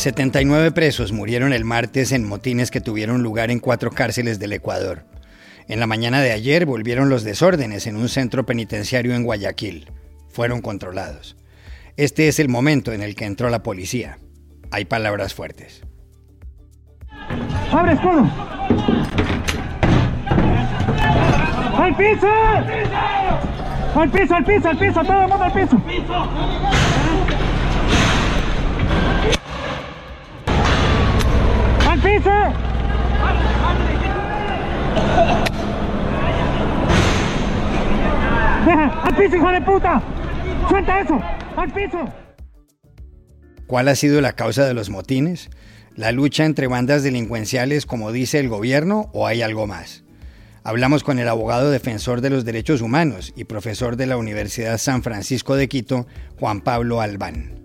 79 presos murieron el martes en motines que tuvieron lugar en cuatro cárceles del Ecuador. En la mañana de ayer volvieron los desórdenes en un centro penitenciario en Guayaquil. Fueron controlados. Este es el momento en el que entró la policía. Hay palabras fuertes. ¡Abre escudo! ¡Al piso! ¡Al piso, al piso, al piso! ¡Todo el mundo al piso! Piso, hijo de puta! ¡Suelta eso! ¡Al piso! ¿Cuál ha sido la causa de los motines? ¿La lucha entre bandas delincuenciales como dice el gobierno o hay algo más? Hablamos con el abogado defensor de los derechos humanos y profesor de la Universidad San Francisco de Quito, Juan Pablo Albán.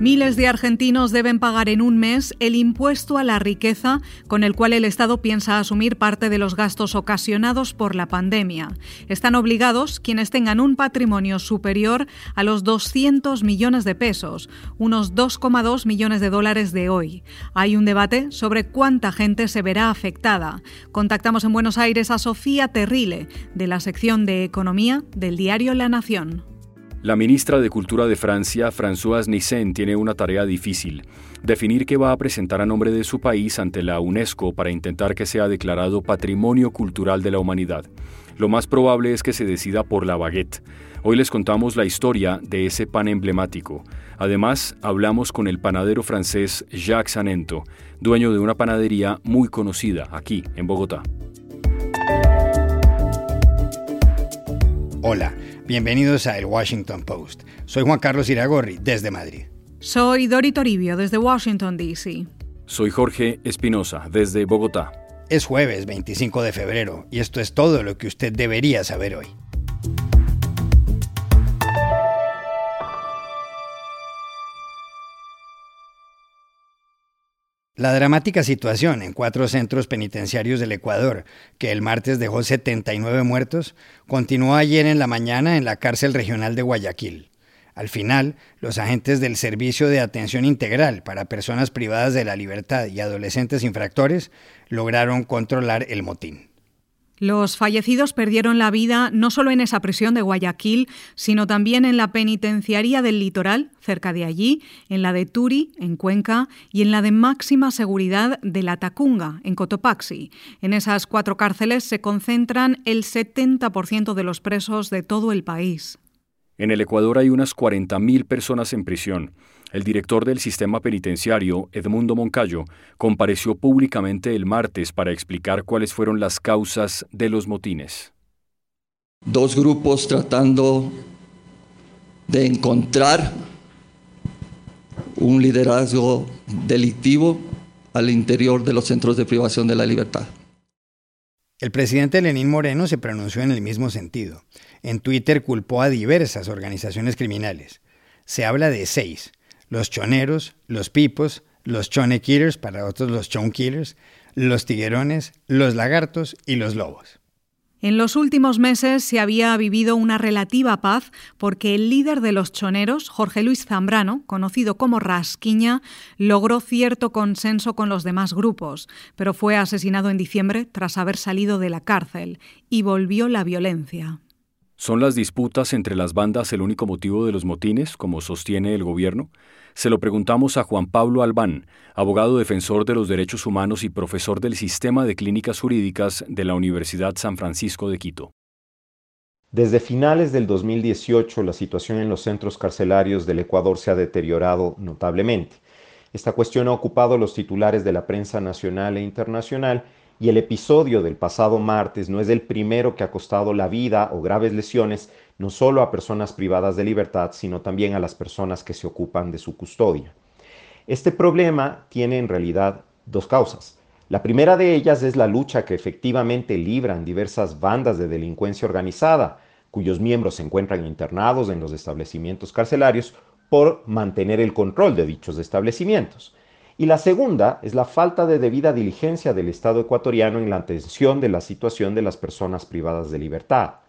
Miles de argentinos deben pagar en un mes el impuesto a la riqueza con el cual el Estado piensa asumir parte de los gastos ocasionados por la pandemia. Están obligados quienes tengan un patrimonio superior a los 200 millones de pesos, unos 2,2 millones de dólares de hoy. Hay un debate sobre cuánta gente se verá afectada. Contactamos en Buenos Aires a Sofía Terrile, de la sección de Economía del diario La Nación. La ministra de Cultura de Francia, Françoise Nissen, tiene una tarea difícil, definir qué va a presentar a nombre de su país ante la UNESCO para intentar que sea declarado Patrimonio Cultural de la Humanidad. Lo más probable es que se decida por la baguette. Hoy les contamos la historia de ese pan emblemático. Además, hablamos con el panadero francés Jacques Sanento, dueño de una panadería muy conocida aquí en Bogotá. Hola. Bienvenidos a El Washington Post. Soy Juan Carlos Iragorri, desde Madrid. Soy Dori Toribio, desde Washington, D.C. Soy Jorge Espinosa, desde Bogotá. Es jueves 25 de febrero y esto es todo lo que usted debería saber hoy. La dramática situación en cuatro centros penitenciarios del Ecuador, que el martes dejó 79 muertos, continuó ayer en la mañana en la cárcel regional de Guayaquil. Al final, los agentes del Servicio de Atención Integral para Personas Privadas de la Libertad y Adolescentes Infractores lograron controlar el motín. Los fallecidos perdieron la vida no solo en esa prisión de Guayaquil, sino también en la penitenciaría del litoral, cerca de allí, en la de Turi, en Cuenca, y en la de máxima seguridad de la Tacunga, en Cotopaxi. En esas cuatro cárceles se concentran el 70% de los presos de todo el país. En el Ecuador hay unas 40.000 personas en prisión. El director del sistema penitenciario, Edmundo Moncayo, compareció públicamente el martes para explicar cuáles fueron las causas de los motines. Dos grupos tratando de encontrar un liderazgo delictivo al interior de los centros de privación de la libertad. El presidente Lenín Moreno se pronunció en el mismo sentido. En Twitter culpó a diversas organizaciones criminales. Se habla de seis, los choneros, los pipos, los chone killers, para otros los chon killers, los tiguerones, los lagartos y los lobos. En los últimos meses se había vivido una relativa paz porque el líder de los choneros, Jorge Luis Zambrano, conocido como Rasquiña, logró cierto consenso con los demás grupos, pero fue asesinado en diciembre tras haber salido de la cárcel y volvió la violencia. ¿Son las disputas entre las bandas el único motivo de los motines, como sostiene el gobierno? Se lo preguntamos a Juan Pablo Albán, abogado defensor de los derechos humanos y profesor del Sistema de Clínicas Jurídicas de la Universidad San Francisco de Quito. Desde finales del 2018, la situación en los centros carcelarios del Ecuador se ha deteriorado notablemente. Esta cuestión ha ocupado los titulares de la prensa nacional e internacional y el episodio del pasado martes no es el primero que ha costado la vida o graves lesiones no solo a personas privadas de libertad, sino también a las personas que se ocupan de su custodia. Este problema tiene en realidad dos causas. La primera de ellas es la lucha que efectivamente libran diversas bandas de delincuencia organizada, cuyos miembros se encuentran internados en los establecimientos carcelarios por mantener el control de dichos establecimientos. Y la segunda es la falta de debida diligencia del Estado ecuatoriano en la atención de la situación de las personas privadas de libertad.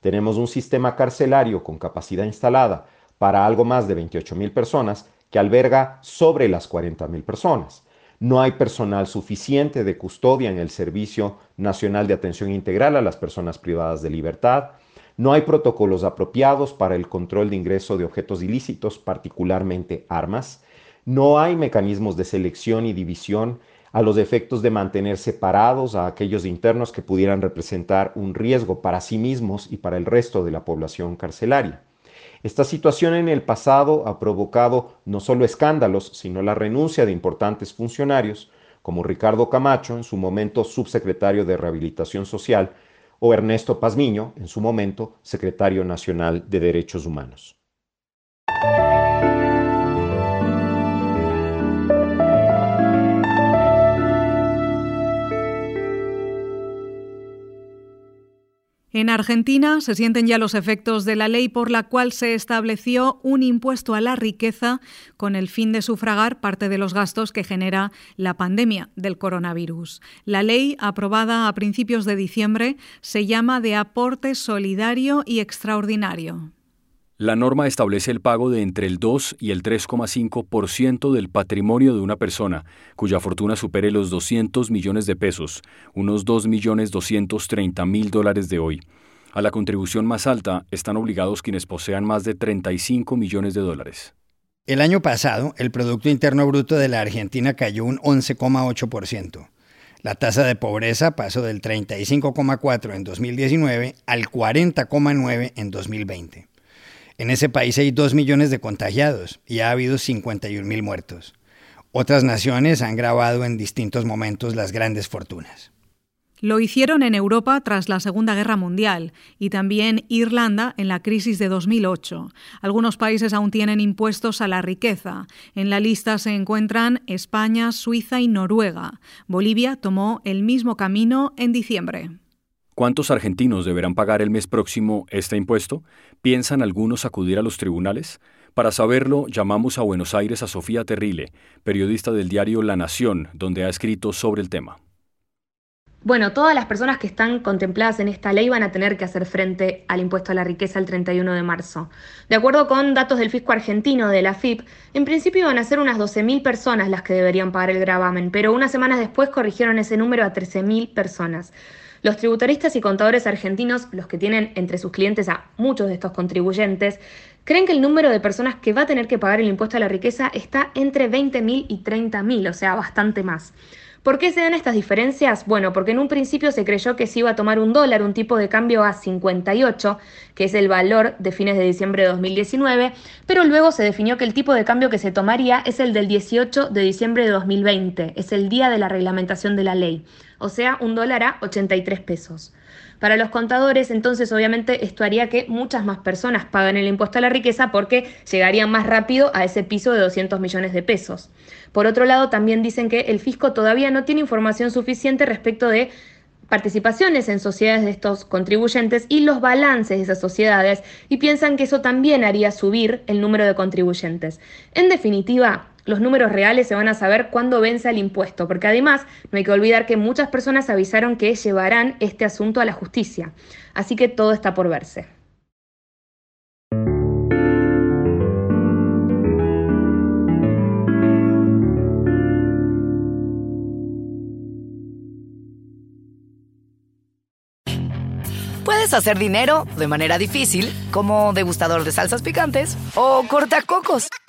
Tenemos un sistema carcelario con capacidad instalada para algo más de 28 mil personas que alberga sobre las 40 mil personas. No hay personal suficiente de custodia en el Servicio Nacional de Atención Integral a las Personas Privadas de Libertad. No hay protocolos apropiados para el control de ingreso de objetos ilícitos, particularmente armas. No hay mecanismos de selección y división a los efectos de mantener separados a aquellos internos que pudieran representar un riesgo para sí mismos y para el resto de la población carcelaria. Esta situación en el pasado ha provocado no solo escándalos, sino la renuncia de importantes funcionarios, como Ricardo Camacho, en su momento subsecretario de Rehabilitación Social, o Ernesto Pazmiño, en su momento secretario nacional de Derechos Humanos. En Argentina se sienten ya los efectos de la ley por la cual se estableció un impuesto a la riqueza con el fin de sufragar parte de los gastos que genera la pandemia del coronavirus. La ley, aprobada a principios de diciembre, se llama de aporte solidario y extraordinario. La norma establece el pago de entre el 2 y el 3,5% del patrimonio de una persona cuya fortuna supere los 200 millones de pesos, unos 2.230.000 dólares de hoy. A la contribución más alta están obligados quienes posean más de 35 millones de dólares. El año pasado, el Producto Interno Bruto de la Argentina cayó un 11,8%. La tasa de pobreza pasó del 35,4 en 2019 al 40,9 en 2020. En ese país hay 2 millones de contagiados y ha habido 51 mil muertos. Otras naciones han grabado en distintos momentos las grandes fortunas. Lo hicieron en Europa tras la Segunda Guerra Mundial y también Irlanda en la crisis de 2008. Algunos países aún tienen impuestos a la riqueza. En la lista se encuentran España, Suiza y Noruega. Bolivia tomó el mismo camino en diciembre. ¿Cuántos argentinos deberán pagar el mes próximo este impuesto? ¿Piensan algunos acudir a los tribunales? Para saberlo, llamamos a Buenos Aires a Sofía Terrile, periodista del diario La Nación, donde ha escrito sobre el tema. Bueno, todas las personas que están contempladas en esta ley van a tener que hacer frente al impuesto a la riqueza el 31 de marzo. De acuerdo con datos del fisco argentino de la FIP, en principio iban a ser unas 12.000 personas las que deberían pagar el gravamen, pero unas semanas después corrigieron ese número a 13.000 personas. Los tributaristas y contadores argentinos, los que tienen entre sus clientes a muchos de estos contribuyentes, creen que el número de personas que va a tener que pagar el impuesto a la riqueza está entre 20.000 y 30.000, o sea, bastante más. ¿Por qué se dan estas diferencias? Bueno, porque en un principio se creyó que se iba a tomar un dólar, un tipo de cambio a 58, que es el valor de fines de diciembre de 2019, pero luego se definió que el tipo de cambio que se tomaría es el del 18 de diciembre de 2020, es el día de la reglamentación de la ley o sea, un dólar a 83 pesos. Para los contadores, entonces, obviamente, esto haría que muchas más personas paguen el impuesto a la riqueza porque llegarían más rápido a ese piso de 200 millones de pesos. Por otro lado, también dicen que el fisco todavía no tiene información suficiente respecto de participaciones en sociedades de estos contribuyentes y los balances de esas sociedades y piensan que eso también haría subir el número de contribuyentes. En definitiva, los números reales se van a saber cuándo vence el impuesto, porque además no hay que olvidar que muchas personas avisaron que llevarán este asunto a la justicia. Así que todo está por verse. Puedes hacer dinero de manera difícil, como degustador de salsas picantes, o cortacocos,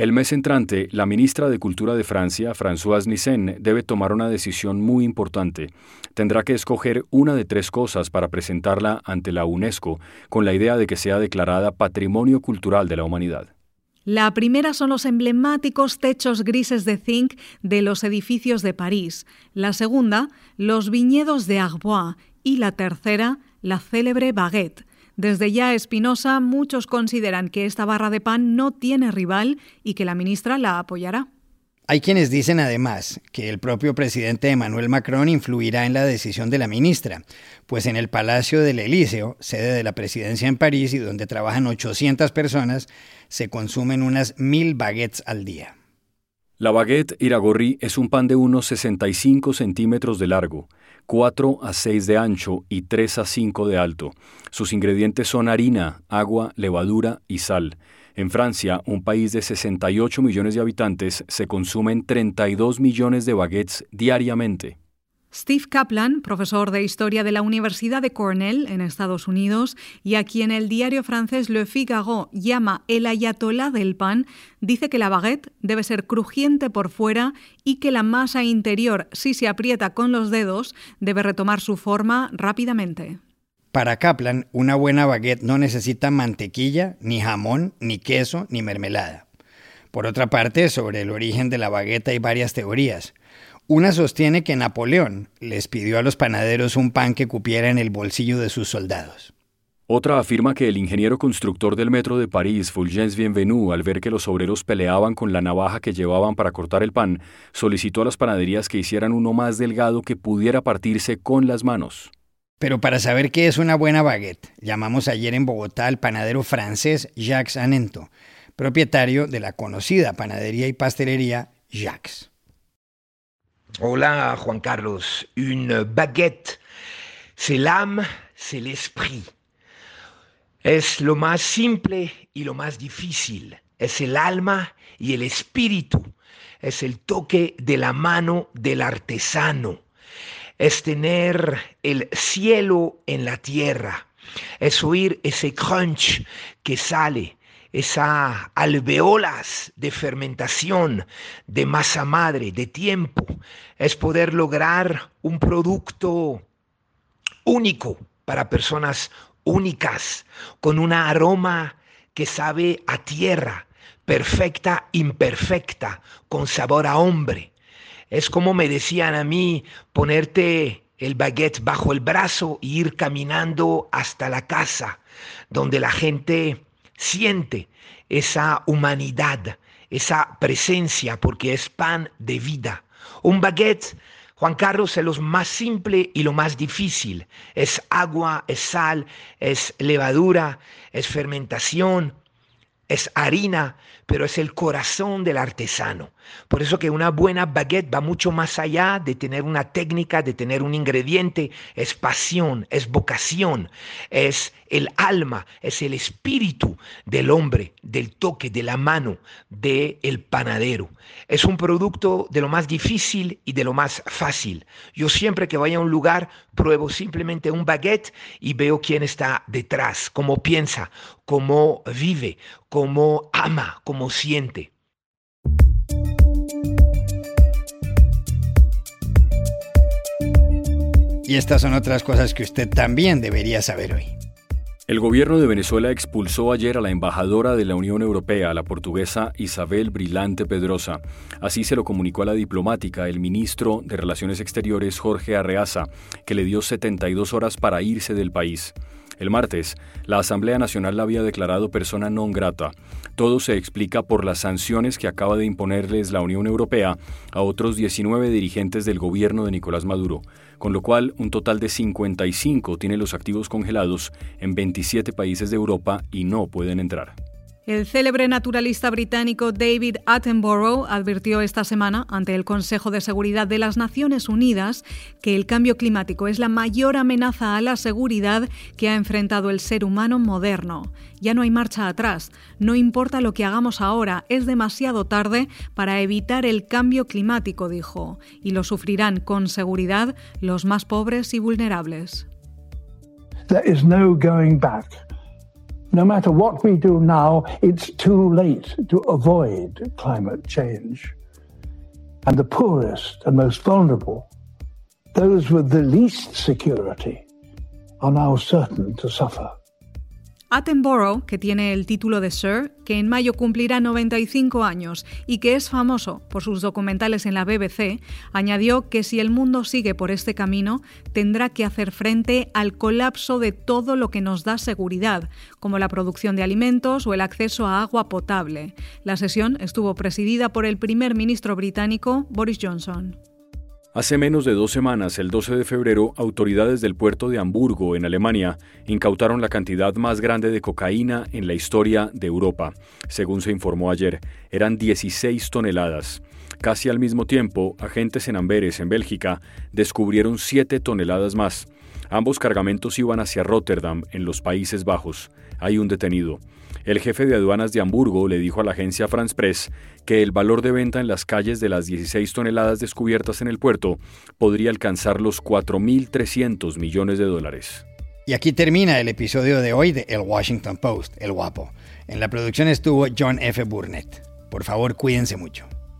El mes entrante, la ministra de Cultura de Francia, Françoise Nissen, debe tomar una decisión muy importante. Tendrá que escoger una de tres cosas para presentarla ante la UNESCO, con la idea de que sea declarada Patrimonio Cultural de la Humanidad. La primera son los emblemáticos techos grises de zinc de los edificios de París. La segunda, los viñedos de Arbois. Y la tercera, la célebre baguette. Desde ya Espinosa, muchos consideran que esta barra de pan no tiene rival y que la ministra la apoyará. Hay quienes dicen además que el propio presidente Emmanuel Macron influirá en la decisión de la ministra, pues en el Palacio del Elíseo, sede de la presidencia en París y donde trabajan 800 personas, se consumen unas mil baguettes al día. La baguette iragorri es un pan de unos 65 centímetros de largo, 4 a 6 de ancho y 3 a 5 de alto. Sus ingredientes son harina, agua, levadura y sal. En Francia, un país de 68 millones de habitantes, se consumen 32 millones de baguettes diariamente. Steve Kaplan, profesor de historia de la Universidad de Cornell en Estados Unidos y a quien el diario francés Le Figaro llama el ayatolá del pan, dice que la baguette debe ser crujiente por fuera y que la masa interior, si se aprieta con los dedos, debe retomar su forma rápidamente. Para Kaplan, una buena baguette no necesita mantequilla, ni jamón, ni queso, ni mermelada. Por otra parte, sobre el origen de la baguette hay varias teorías. Una sostiene que Napoleón les pidió a los panaderos un pan que cupiera en el bolsillo de sus soldados. Otra afirma que el ingeniero constructor del metro de París, Fulgence Bienvenu, al ver que los obreros peleaban con la navaja que llevaban para cortar el pan, solicitó a las panaderías que hicieran uno más delgado que pudiera partirse con las manos. Pero para saber qué es una buena baguette, llamamos ayer en Bogotá al panadero francés Jacques Anento, propietario de la conocida panadería y pastelería Jacques. Hola Juan Carlos, une baguette, c'est l'âme, c'est l'esprit. Es lo más simple y lo más difícil. Es el alma y el espíritu. Es el toque de la mano del artesano. Es tener el cielo en la tierra. Es oír ese crunch que sale esa alveolas de fermentación, de masa madre, de tiempo, es poder lograr un producto único para personas únicas, con un aroma que sabe a tierra, perfecta, imperfecta, con sabor a hombre. Es como me decían a mí, ponerte el baguette bajo el brazo e ir caminando hasta la casa, donde la gente siente esa humanidad, esa presencia, porque es pan de vida. Un baguette, Juan Carlos, es lo más simple y lo más difícil. Es agua, es sal, es levadura, es fermentación, es harina, pero es el corazón del artesano. Por eso que una buena baguette va mucho más allá de tener una técnica, de tener un ingrediente, es pasión, es vocación, es el alma, es el espíritu del hombre, del toque, de la mano del el panadero. Es un producto de lo más difícil y de lo más fácil. Yo siempre que vaya a un lugar pruebo simplemente un baguette y veo quién está detrás, cómo piensa, cómo vive, cómo ama, cómo siente. Y estas son otras cosas que usted también debería saber hoy. El gobierno de Venezuela expulsó ayer a la embajadora de la Unión Europea, la portuguesa Isabel Brilante Pedrosa. Así se lo comunicó a la diplomática el ministro de Relaciones Exteriores Jorge Arreaza, que le dio 72 horas para irse del país. El martes, la Asamblea Nacional la había declarado persona non grata. Todo se explica por las sanciones que acaba de imponerles la Unión Europea a otros 19 dirigentes del gobierno de Nicolás Maduro, con lo cual un total de 55 tiene los activos congelados en 27 países de Europa y no pueden entrar. El célebre naturalista británico David Attenborough advirtió esta semana ante el Consejo de Seguridad de las Naciones Unidas que el cambio climático es la mayor amenaza a la seguridad que ha enfrentado el ser humano moderno. Ya no hay marcha atrás. No importa lo que hagamos ahora, es demasiado tarde para evitar el cambio climático, dijo, y lo sufrirán con seguridad los más pobres y vulnerables. No matter what we do now, it's too late to avoid climate change. And the poorest and most vulnerable, those with the least security, are now certain to suffer. Attenborough, que tiene el título de Sir, que en mayo cumplirá 95 años y que es famoso por sus documentales en la BBC, añadió que si el mundo sigue por este camino, tendrá que hacer frente al colapso de todo lo que nos da seguridad, como la producción de alimentos o el acceso a agua potable. La sesión estuvo presidida por el primer ministro británico Boris Johnson. Hace menos de dos semanas, el 12 de febrero, autoridades del puerto de Hamburgo, en Alemania, incautaron la cantidad más grande de cocaína en la historia de Europa. Según se informó ayer, eran 16 toneladas. Casi al mismo tiempo, agentes en Amberes, en Bélgica, descubrieron 7 toneladas más. Ambos cargamentos iban hacia Rotterdam, en los Países Bajos. Hay un detenido. El jefe de aduanas de Hamburgo le dijo a la agencia France Press que el valor de venta en las calles de las 16 toneladas descubiertas en el puerto podría alcanzar los 4.300 millones de dólares. Y aquí termina el episodio de hoy de El Washington Post, El Guapo. En la producción estuvo John F. Burnett. Por favor, cuídense mucho.